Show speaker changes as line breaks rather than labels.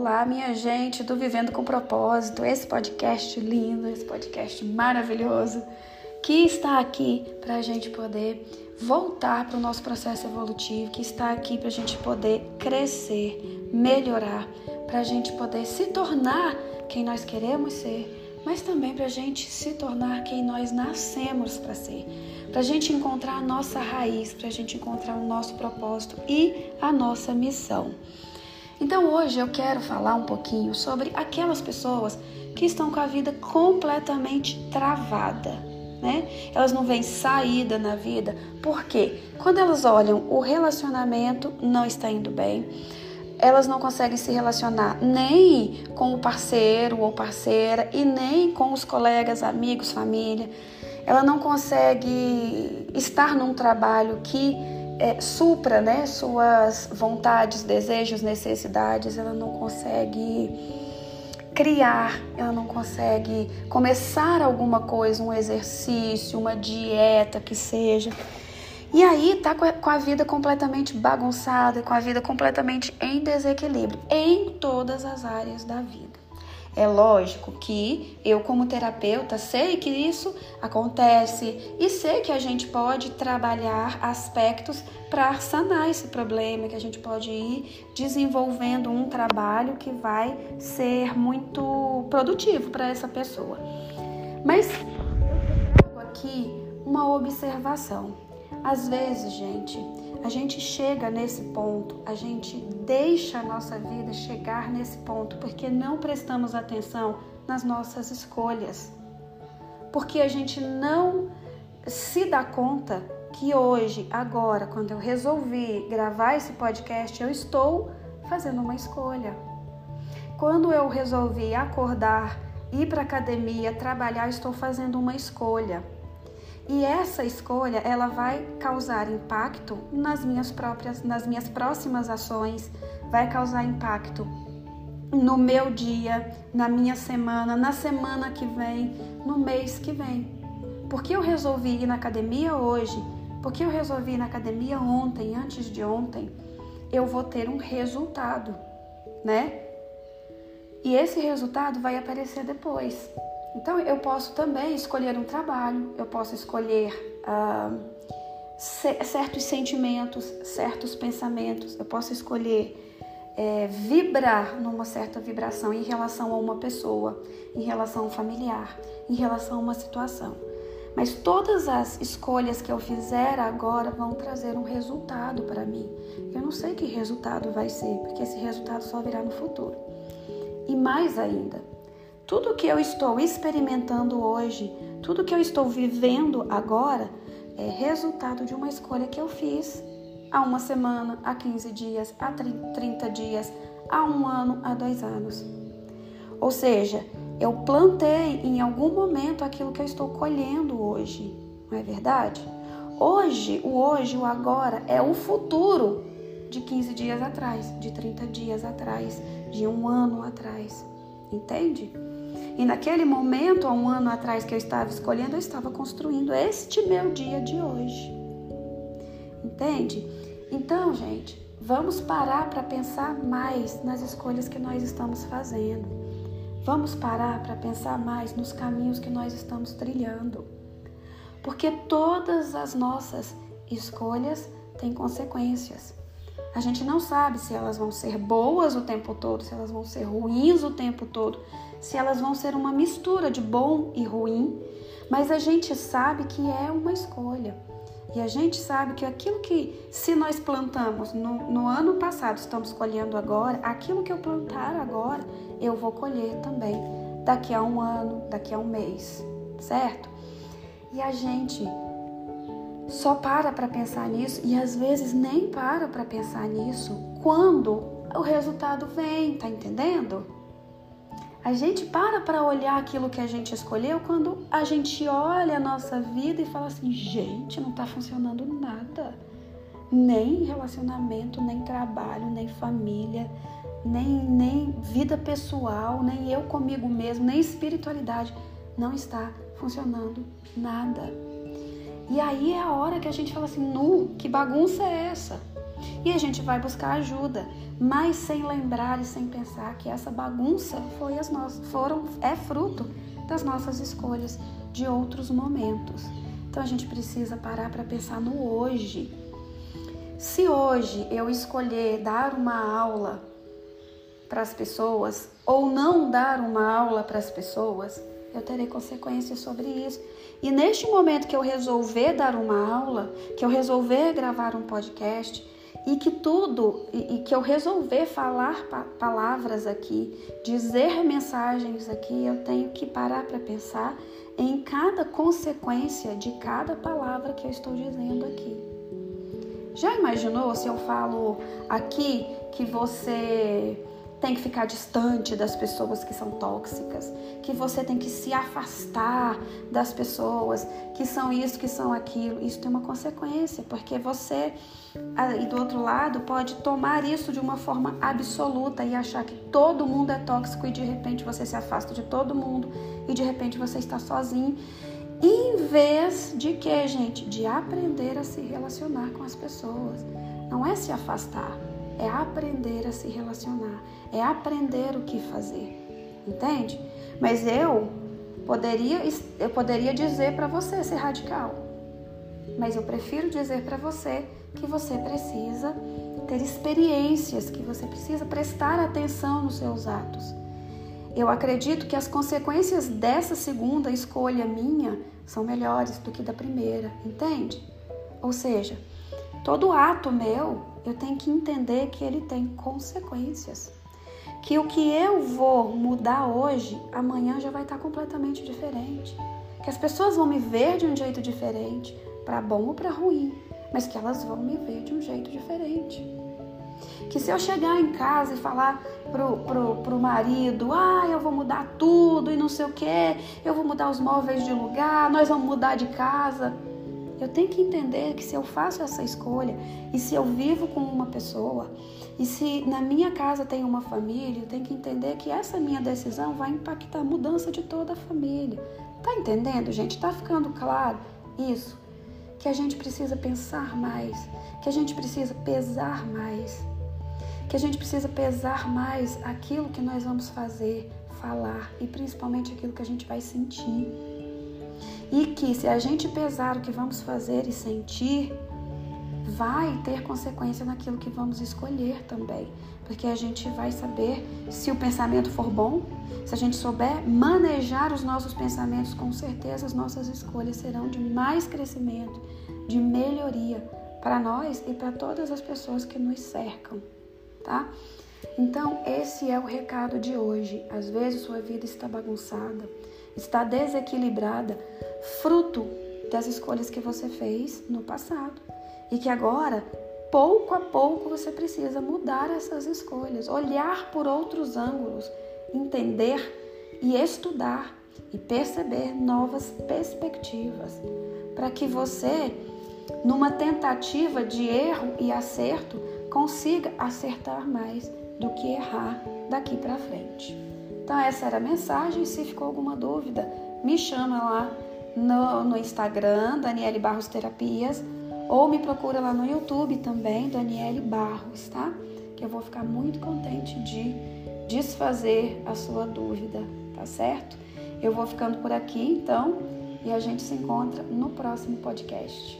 Olá, minha gente do Vivendo com Propósito, esse podcast lindo, esse podcast maravilhoso que está aqui para a gente poder voltar para o nosso processo evolutivo, que está aqui para a gente poder crescer, melhorar, para a gente poder se tornar quem nós queremos ser, mas também para a gente se tornar quem nós nascemos para ser, para a gente encontrar a nossa raiz, para a gente encontrar o nosso propósito e a nossa missão. Então hoje eu quero falar um pouquinho sobre aquelas pessoas que estão com a vida completamente travada, né? Elas não veem saída na vida, porque quando elas olham o relacionamento não está indo bem, elas não conseguem se relacionar nem com o parceiro ou parceira e nem com os colegas, amigos, família. Ela não consegue estar num trabalho que é, supra né, suas vontades, desejos, necessidades, ela não consegue criar, ela não consegue começar alguma coisa, um exercício, uma dieta que seja. E aí tá com a vida completamente bagunçada, com a vida completamente em desequilíbrio em todas as áreas da vida. É lógico que eu, como terapeuta, sei que isso acontece e sei que a gente pode trabalhar aspectos para sanar esse problema, que a gente pode ir desenvolvendo um trabalho que vai ser muito produtivo para essa pessoa. Mas aqui uma observação. Às vezes, gente, a gente chega nesse ponto, a gente deixa a nossa vida chegar nesse ponto porque não prestamos atenção nas nossas escolhas. Porque a gente não se dá conta que hoje, agora, quando eu resolvi gravar esse podcast, eu estou fazendo uma escolha. Quando eu resolvi acordar, ir para academia, trabalhar, estou fazendo uma escolha. E essa escolha, ela vai causar impacto nas minhas próprias, nas minhas próximas ações, vai causar impacto no meu dia, na minha semana, na semana que vem, no mês que vem. Porque eu resolvi ir na academia hoje, porque eu resolvi ir na academia ontem, antes de ontem, eu vou ter um resultado, né? E esse resultado vai aparecer depois. Então, eu posso também escolher um trabalho, eu posso escolher ah, certos sentimentos, certos pensamentos, eu posso escolher é, vibrar numa certa vibração em relação a uma pessoa, em relação a um familiar, em relação a uma situação. Mas todas as escolhas que eu fizer agora vão trazer um resultado para mim. Eu não sei que resultado vai ser, porque esse resultado só virá no futuro. E mais ainda, tudo que eu estou experimentando hoje, tudo que eu estou vivendo agora, é resultado de uma escolha que eu fiz há uma semana, há 15 dias, há 30 dias, há um ano, há dois anos. Ou seja, eu plantei em algum momento aquilo que eu estou colhendo hoje, não é verdade? Hoje, o hoje, o agora é o futuro de 15 dias atrás, de 30 dias atrás, de um ano atrás. Entende? E naquele momento, há um ano atrás que eu estava escolhendo, eu estava construindo este meu dia de hoje. Entende? Então, gente, vamos parar para pensar mais nas escolhas que nós estamos fazendo. Vamos parar para pensar mais nos caminhos que nós estamos trilhando. Porque todas as nossas escolhas têm consequências. A gente não sabe se elas vão ser boas o tempo todo, se elas vão ser ruins o tempo todo, se elas vão ser uma mistura de bom e ruim, mas a gente sabe que é uma escolha. E a gente sabe que aquilo que, se nós plantamos no, no ano passado, estamos colhendo agora, aquilo que eu plantar agora, eu vou colher também daqui a um ano, daqui a um mês, certo? E a gente só para para pensar nisso e às vezes nem para para pensar nisso quando o resultado vem, tá entendendo? A gente para para olhar aquilo que a gente escolheu quando a gente olha a nossa vida e fala assim: gente, não tá funcionando nada. Nem relacionamento, nem trabalho, nem família, nem, nem vida pessoal, nem eu comigo mesmo, nem espiritualidade. Não está funcionando nada. E aí é a hora que a gente fala assim: nu, que bagunça é essa? E a gente vai buscar ajuda, mas sem lembrar e sem pensar que essa bagunça foi as nossas, foram, é fruto das nossas escolhas de outros momentos. Então a gente precisa parar para pensar no hoje. Se hoje eu escolher dar uma aula para as pessoas ou não dar uma aula para as pessoas, eu terei consequências sobre isso. E neste momento que eu resolver dar uma aula, que eu resolver gravar um podcast e que tudo, e, e que eu resolver falar pa palavras aqui, dizer mensagens aqui, eu tenho que parar para pensar em cada consequência de cada palavra que eu estou dizendo aqui. Já imaginou se eu falo aqui que você tem que ficar distante das pessoas que são tóxicas, que você tem que se afastar das pessoas que são isso, que são aquilo. Isso tem uma consequência, porque você e do outro lado pode tomar isso de uma forma absoluta e achar que todo mundo é tóxico e de repente você se afasta de todo mundo e de repente você está sozinho. Em vez de que, gente, de aprender a se relacionar com as pessoas. Não é se afastar, é aprender a se relacionar, é aprender o que fazer. Entende? Mas eu poderia eu poderia dizer para você ser radical. Mas eu prefiro dizer para você que você precisa ter experiências, que você precisa prestar atenção nos seus atos. Eu acredito que as consequências dessa segunda escolha minha são melhores do que da primeira, entende? Ou seja, todo ato meu eu tenho que entender que ele tem consequências. Que o que eu vou mudar hoje, amanhã já vai estar completamente diferente. Que as pessoas vão me ver de um jeito diferente, para bom ou para ruim, mas que elas vão me ver de um jeito diferente. Que se eu chegar em casa e falar pro, pro, pro marido, ah, eu vou mudar tudo e não sei o que, eu vou mudar os móveis de lugar, nós vamos mudar de casa eu tenho que entender que se eu faço essa escolha e se eu vivo com uma pessoa e se na minha casa tem uma família, eu tenho que entender que essa minha decisão vai impactar a mudança de toda a família. Tá entendendo, gente? Tá ficando claro isso? Que a gente precisa pensar mais, que a gente precisa pesar mais, que a gente precisa pesar mais aquilo que nós vamos fazer, falar e principalmente aquilo que a gente vai sentir e que se a gente pesar o que vamos fazer e sentir, vai ter consequência naquilo que vamos escolher também, porque a gente vai saber se o pensamento for bom, se a gente souber manejar os nossos pensamentos, com certeza as nossas escolhas serão de mais crescimento, de melhoria para nós e para todas as pessoas que nos cercam, tá? Então, esse é o recado de hoje. Às vezes sua vida está bagunçada, está desequilibrada, fruto das escolhas que você fez no passado. E que agora, pouco a pouco, você precisa mudar essas escolhas, olhar por outros ângulos, entender e estudar e perceber novas perspectivas, para que você, numa tentativa de erro e acerto, consiga acertar mais do que errar daqui para frente. Então, essa era a mensagem. Se ficou alguma dúvida, me chama lá no, no Instagram, Daniele Barros Terapias, ou me procura lá no YouTube também, Daniele Barros, tá? Que eu vou ficar muito contente de desfazer a sua dúvida, tá certo? Eu vou ficando por aqui então e a gente se encontra no próximo podcast.